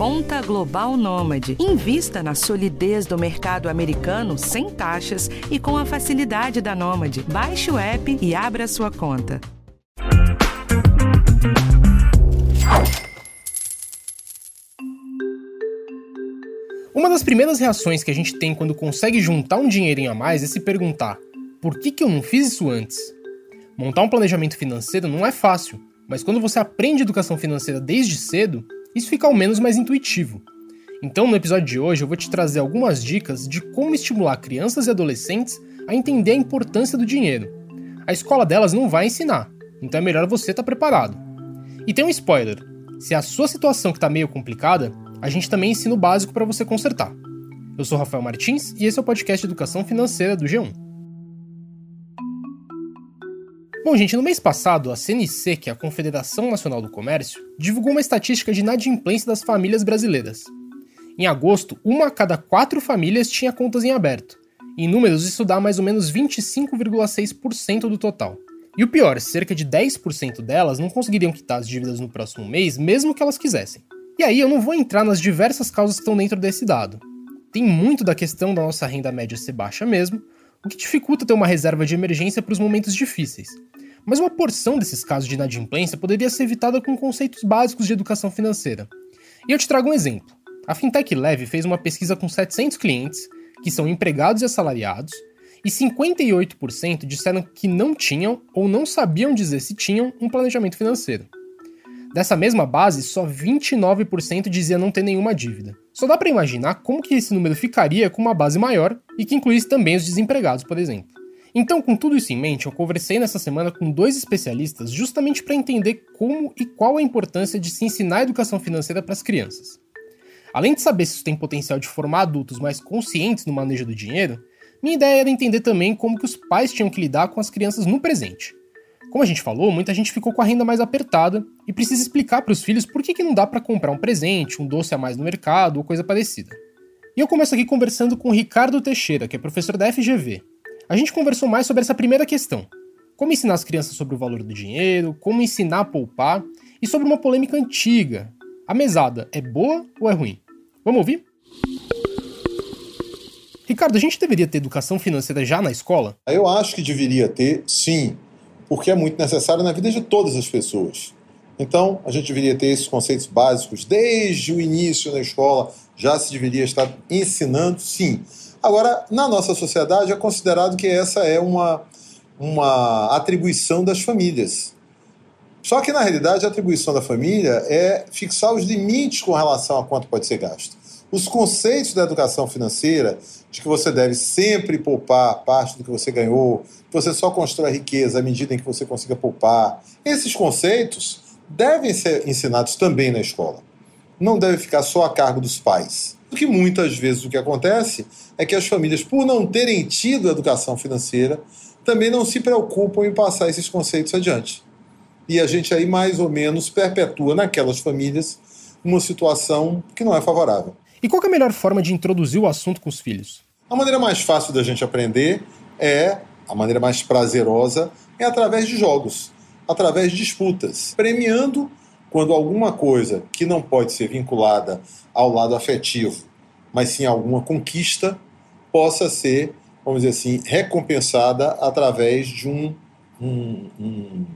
Conta Global Nômade. Invista na solidez do mercado americano sem taxas e com a facilidade da Nômade. Baixe o app e abra sua conta. Uma das primeiras reações que a gente tem quando consegue juntar um dinheirinho a mais é se perguntar: por que, que eu não fiz isso antes? Montar um planejamento financeiro não é fácil, mas quando você aprende educação financeira desde cedo, isso fica ao menos mais intuitivo. Então, no episódio de hoje, eu vou te trazer algumas dicas de como estimular crianças e adolescentes a entender a importância do dinheiro. A escola delas não vai ensinar, então é melhor você estar tá preparado. E tem um spoiler: se a sua situação que está meio complicada, a gente também ensina o básico para você consertar. Eu sou Rafael Martins e esse é o podcast Educação Financeira do G1. Bom, gente, no mês passado, a CNC, que é a Confederação Nacional do Comércio, divulgou uma estatística de inadimplência das famílias brasileiras. Em agosto, uma a cada quatro famílias tinha contas em aberto. Em números, isso dá mais ou menos 25,6% do total. E o pior, cerca de 10% delas não conseguiriam quitar as dívidas no próximo mês, mesmo que elas quisessem. E aí eu não vou entrar nas diversas causas que estão dentro desse dado. Tem muito da questão da nossa renda média ser baixa mesmo, o que dificulta ter uma reserva de emergência para os momentos difíceis. Mas uma porção desses casos de inadimplência poderia ser evitada com conceitos básicos de educação financeira. E eu te trago um exemplo. A Fintech Leve fez uma pesquisa com 700 clientes, que são empregados e assalariados, e 58% disseram que não tinham ou não sabiam dizer se tinham um planejamento financeiro. Dessa mesma base, só 29% dizia não ter nenhuma dívida. Só dá para imaginar como que esse número ficaria com uma base maior e que incluísse também os desempregados, por exemplo. Então, com tudo isso em mente, eu conversei nessa semana com dois especialistas justamente para entender como e qual a importância de se ensinar a educação financeira para as crianças. Além de saber se isso tem potencial de formar adultos mais conscientes no manejo do dinheiro, minha ideia era entender também como que os pais tinham que lidar com as crianças no presente. Como a gente falou, muita gente ficou com a renda mais apertada e precisa explicar para os filhos por que, que não dá para comprar um presente, um doce a mais no mercado ou coisa parecida. E eu começo aqui conversando com o Ricardo Teixeira, que é professor da FGV. A gente conversou mais sobre essa primeira questão: como ensinar as crianças sobre o valor do dinheiro, como ensinar a poupar e sobre uma polêmica antiga: a mesada é boa ou é ruim? Vamos ouvir? Ricardo, a gente deveria ter educação financeira já na escola? Eu acho que deveria ter, sim porque é muito necessário na vida de todas as pessoas. Então, a gente deveria ter esses conceitos básicos desde o início na escola, já se deveria estar ensinando, sim. Agora, na nossa sociedade, é considerado que essa é uma, uma atribuição das famílias. Só que, na realidade, a atribuição da família é fixar os limites com relação a quanto pode ser gasto. Os conceitos da educação financeira, de que você deve sempre poupar parte do que você ganhou, que você só constrói riqueza à medida em que você consiga poupar, esses conceitos devem ser ensinados também na escola. Não deve ficar só a cargo dos pais. Porque muitas vezes o que acontece é que as famílias, por não terem tido educação financeira, também não se preocupam em passar esses conceitos adiante. E a gente aí mais ou menos perpetua naquelas famílias uma situação que não é favorável. E qual é a melhor forma de introduzir o assunto com os filhos? A maneira mais fácil da gente aprender é, a maneira mais prazerosa, é através de jogos, através de disputas, premiando quando alguma coisa que não pode ser vinculada ao lado afetivo, mas sim alguma conquista, possa ser, vamos dizer assim, recompensada através de um, um, um,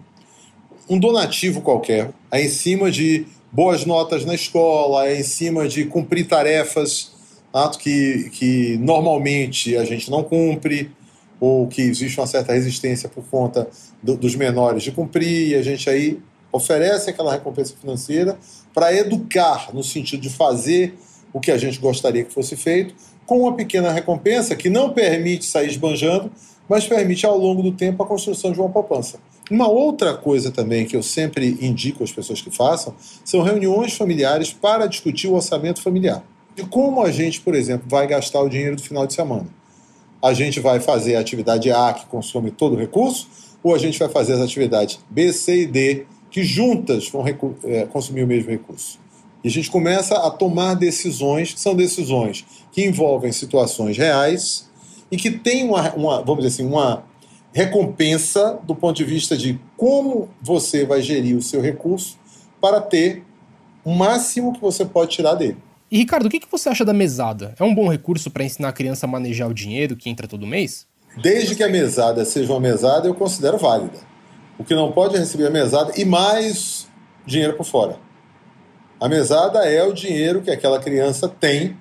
um donativo qualquer, em cima de boas notas na escola, é em cima de cumprir tarefas ato que, que normalmente a gente não cumpre, ou que existe uma certa resistência por conta do, dos menores de cumprir, e a gente aí oferece aquela recompensa financeira para educar, no sentido de fazer o que a gente gostaria que fosse feito, com uma pequena recompensa que não permite sair esbanjando, mas permite ao longo do tempo a construção de uma poupança. Uma outra coisa também que eu sempre indico às pessoas que façam são reuniões familiares para discutir o orçamento familiar. E como a gente, por exemplo, vai gastar o dinheiro do final de semana? A gente vai fazer a atividade A, que consome todo o recurso, ou a gente vai fazer as atividades B, C e D, que juntas vão é, consumir o mesmo recurso? E a gente começa a tomar decisões, que são decisões que envolvem situações reais e que têm uma, uma vamos dizer assim, uma recompensa do ponto de vista de como você vai gerir o seu recurso para ter o máximo que você pode tirar dele. E Ricardo, o que você acha da mesada? É um bom recurso para ensinar a criança a manejar o dinheiro que entra todo mês? Desde que a mesada seja uma mesada, eu considero válida. O que não pode é receber a mesada e mais dinheiro por fora. A mesada é o dinheiro que aquela criança tem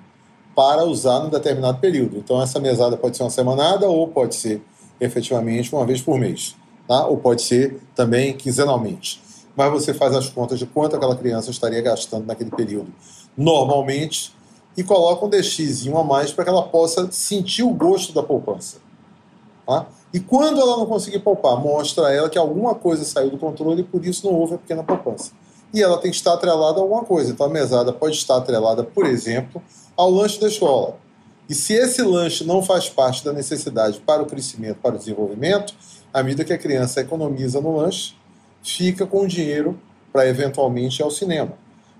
para usar num determinado período. Então, essa mesada pode ser uma semanada ou pode ser efetivamente uma vez por mês, tá? ou pode ser também quinzenalmente. Mas você faz as contas de quanto aquela criança estaria gastando naquele período normalmente e coloca um DX a mais para que ela possa sentir o gosto da poupança. Tá? E quando ela não conseguir poupar, mostra a ela que alguma coisa saiu do controle e por isso não houve a pequena poupança. E ela tem que estar atrelada a alguma coisa. Então a mesada pode estar atrelada, por exemplo, ao lanche da escola. E se esse lanche não faz parte da necessidade para o crescimento, para o desenvolvimento, à medida que a criança economiza no lanche, fica com o dinheiro para eventualmente ir ao cinema.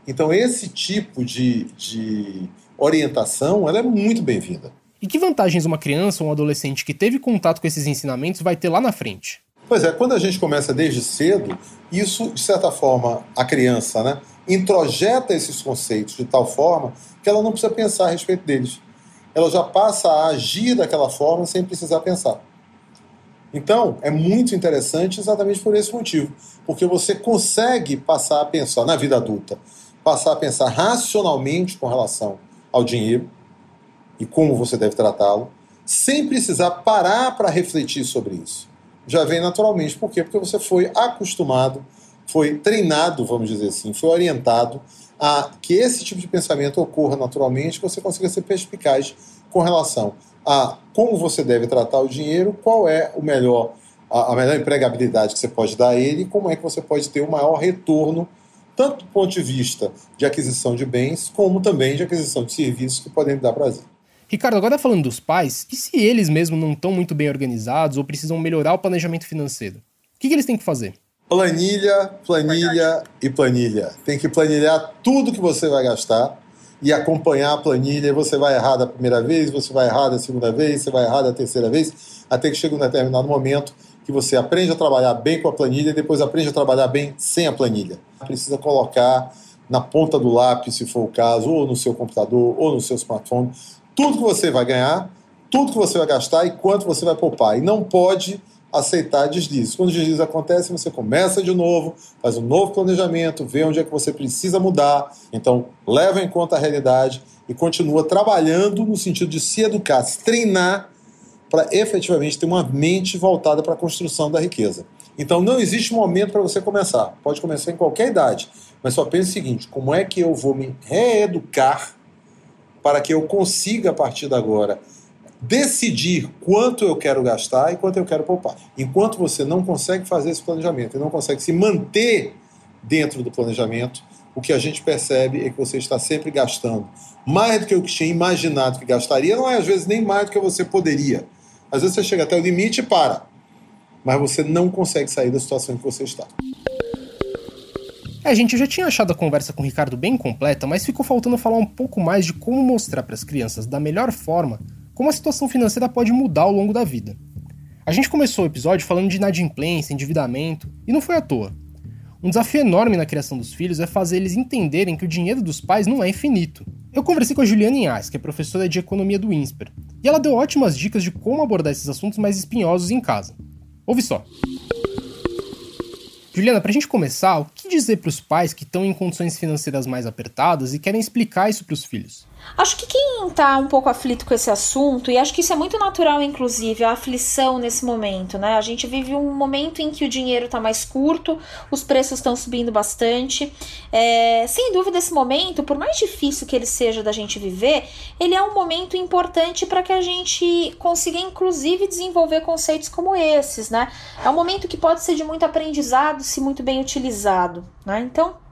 Então esse tipo de, de orientação ela é muito bem-vinda. E que vantagens uma criança ou um adolescente que teve contato com esses ensinamentos vai ter lá na frente? Pois é, quando a gente começa desde cedo, isso, de certa forma, a criança né, introjeta esses conceitos de tal forma que ela não precisa pensar a respeito deles. Ela já passa a agir daquela forma sem precisar pensar. Então, é muito interessante exatamente por esse motivo, porque você consegue passar a pensar na vida adulta, passar a pensar racionalmente com relação ao dinheiro e como você deve tratá-lo, sem precisar parar para refletir sobre isso. Já vem naturalmente. Por quê? Porque você foi acostumado, foi treinado, vamos dizer assim, foi orientado a que esse tipo de pensamento ocorra naturalmente, que você consiga ser perspicaz com relação a como você deve tratar o dinheiro, qual é o melhor, a, melhor empregabilidade que você pode dar a ele e como é que você pode ter o maior retorno tanto do ponto de vista de aquisição de bens, como também de aquisição de serviços que podem dar prazer. Ricardo, agora falando dos pais, e se eles mesmos não estão muito bem organizados ou precisam melhorar o planejamento financeiro? O que, que eles têm que fazer? Planilha, planilha e planilha. Tem que planilhar tudo que você vai gastar e acompanhar a planilha. Você vai errar da primeira vez, você vai errar da segunda vez, você vai errar da terceira vez, até que chega um determinado momento que você aprende a trabalhar bem com a planilha e depois aprende a trabalhar bem sem a planilha. Precisa colocar na ponta do lápis, se for o caso, ou no seu computador, ou no seu smartphone, tudo que você vai ganhar, tudo que você vai gastar e quanto você vai poupar. E não pode aceitar deslizes. Quando o deslize acontece, você começa de novo, faz um novo planejamento, vê onde é que você precisa mudar. Então, leva em conta a realidade e continua trabalhando no sentido de se educar, se treinar para efetivamente ter uma mente voltada para a construção da riqueza. Então não existe momento para você começar. Pode começar em qualquer idade, mas só pense o seguinte: como é que eu vou me reeducar para que eu consiga a partir de agora decidir quanto eu quero gastar e quanto eu quero poupar. Enquanto você não consegue fazer esse planejamento e não consegue se manter dentro do planejamento, o que a gente percebe é que você está sempre gastando mais do que eu tinha imaginado que gastaria, não é às vezes nem mais do que você poderia. Às vezes você chega até o limite e para. Mas você não consegue sair da situação em que você está. É, gente, eu já tinha achado a conversa com o Ricardo bem completa, mas ficou faltando falar um pouco mais de como mostrar para as crianças da melhor forma como a situação financeira pode mudar ao longo da vida. A gente começou o episódio falando de inadimplência, endividamento, e não foi à toa. Um desafio enorme na criação dos filhos é fazer eles entenderem que o dinheiro dos pais não é infinito. Eu conversei com a Juliana Inhas, que é professora de economia do INSPER, e ela deu ótimas dicas de como abordar esses assuntos mais espinhosos em casa. Ouve só. Juliana, para a gente começar, o que dizer para os pais que estão em condições financeiras mais apertadas e querem explicar isso para os filhos? Acho que quem está um pouco aflito com esse assunto, e acho que isso é muito natural, inclusive, a aflição nesse momento, né? A gente vive um momento em que o dinheiro está mais curto, os preços estão subindo bastante. É, sem dúvida, esse momento, por mais difícil que ele seja da gente viver, ele é um momento importante para que a gente consiga, inclusive, desenvolver conceitos como esses, né? É um momento que pode ser de muito aprendizado se muito bem utilizado, né? Então,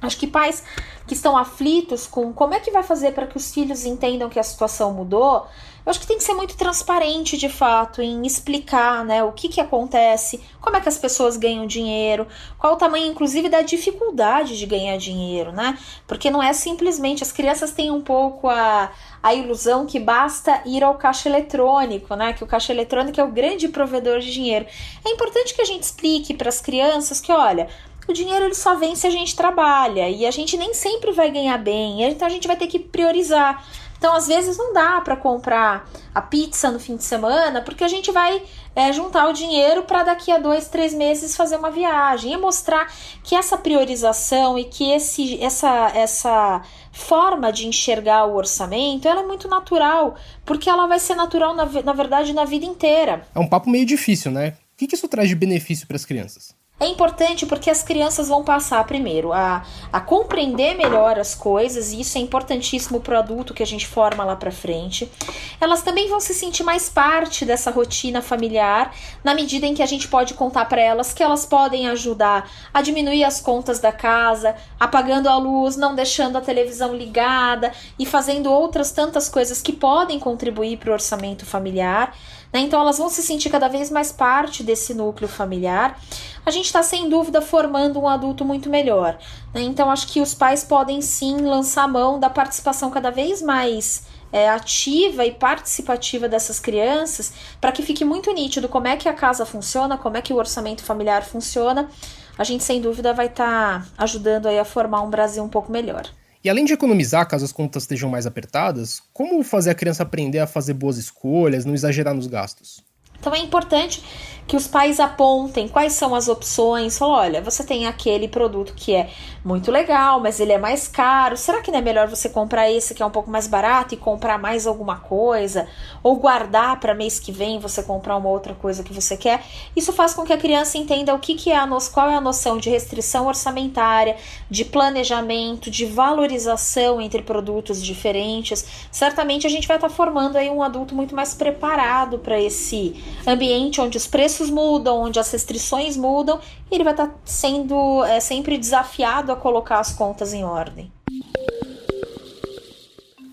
Acho que pais que estão aflitos com como é que vai fazer para que os filhos entendam que a situação mudou, eu acho que tem que ser muito transparente de fato em explicar né, o que, que acontece, como é que as pessoas ganham dinheiro, qual o tamanho, inclusive, da dificuldade de ganhar dinheiro, né? Porque não é simplesmente, as crianças têm um pouco a, a ilusão que basta ir ao caixa eletrônico, né? Que o caixa eletrônico é o grande provedor de dinheiro. É importante que a gente explique para as crianças que, olha, o dinheiro ele só vem se a gente trabalha e a gente nem sempre vai ganhar bem, então a gente vai ter que priorizar. Então, às vezes, não dá para comprar a pizza no fim de semana, porque a gente vai é, juntar o dinheiro para daqui a dois, três meses fazer uma viagem e mostrar que essa priorização e que esse, essa, essa forma de enxergar o orçamento ela é muito natural, porque ela vai ser natural, na, na verdade, na vida inteira. É um papo meio difícil, né? O que isso traz de benefício para as crianças? É importante porque as crianças vão passar primeiro a, a compreender melhor as coisas, e isso é importantíssimo para o adulto que a gente forma lá para frente. Elas também vão se sentir mais parte dessa rotina familiar, na medida em que a gente pode contar para elas que elas podem ajudar a diminuir as contas da casa, apagando a luz, não deixando a televisão ligada e fazendo outras tantas coisas que podem contribuir para o orçamento familiar. Né? Então elas vão se sentir cada vez mais parte desse núcleo familiar. A gente está sem dúvida formando um adulto muito melhor. Né? Então acho que os pais podem sim lançar mão da participação cada vez mais é, ativa e participativa dessas crianças para que fique muito nítido como é que a casa funciona, como é que o orçamento familiar funciona. A gente sem dúvida vai estar tá ajudando aí a formar um Brasil um pouco melhor. E além de economizar caso as contas estejam mais apertadas, como fazer a criança aprender a fazer boas escolhas, não exagerar nos gastos? Então é importante que os pais apontem quais são as opções. Falam, olha, você tem aquele produto que é muito legal, mas ele é mais caro. Será que não é melhor você comprar esse que é um pouco mais barato e comprar mais alguma coisa? Ou guardar para mês que vem você comprar uma outra coisa que você quer? Isso faz com que a criança entenda o que, que é a no... qual é a noção de restrição orçamentária, de planejamento, de valorização entre produtos diferentes. Certamente a gente vai estar tá formando aí um adulto muito mais preparado para esse ambiente onde os preços mudam, onde as restrições mudam, e ele vai estar tá sendo é, sempre desafiado a colocar as contas em ordem.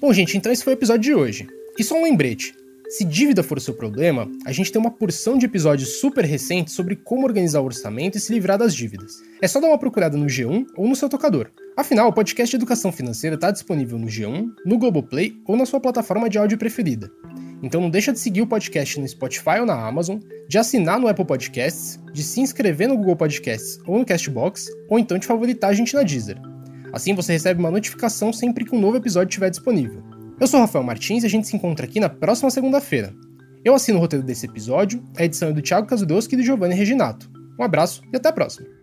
Bom, gente, então esse foi o episódio de hoje. E só um lembrete: se dívida for o seu problema, a gente tem uma porção de episódios super recentes sobre como organizar o orçamento e se livrar das dívidas. É só dar uma procurada no G1 ou no seu tocador. Afinal, o podcast de educação financeira está disponível no G1, no Globoplay ou na sua plataforma de áudio preferida. Então não deixa de seguir o podcast no Spotify ou na Amazon, de assinar no Apple Podcasts, de se inscrever no Google Podcasts ou no Castbox, ou então de favoritar a gente na Deezer. Assim você recebe uma notificação sempre que um novo episódio estiver disponível. Eu sou Rafael Martins e a gente se encontra aqui na próxima segunda-feira. Eu assino o roteiro desse episódio, a edição é do Thiago Kazudowski e do Giovanni Reginato. Um abraço e até a próxima!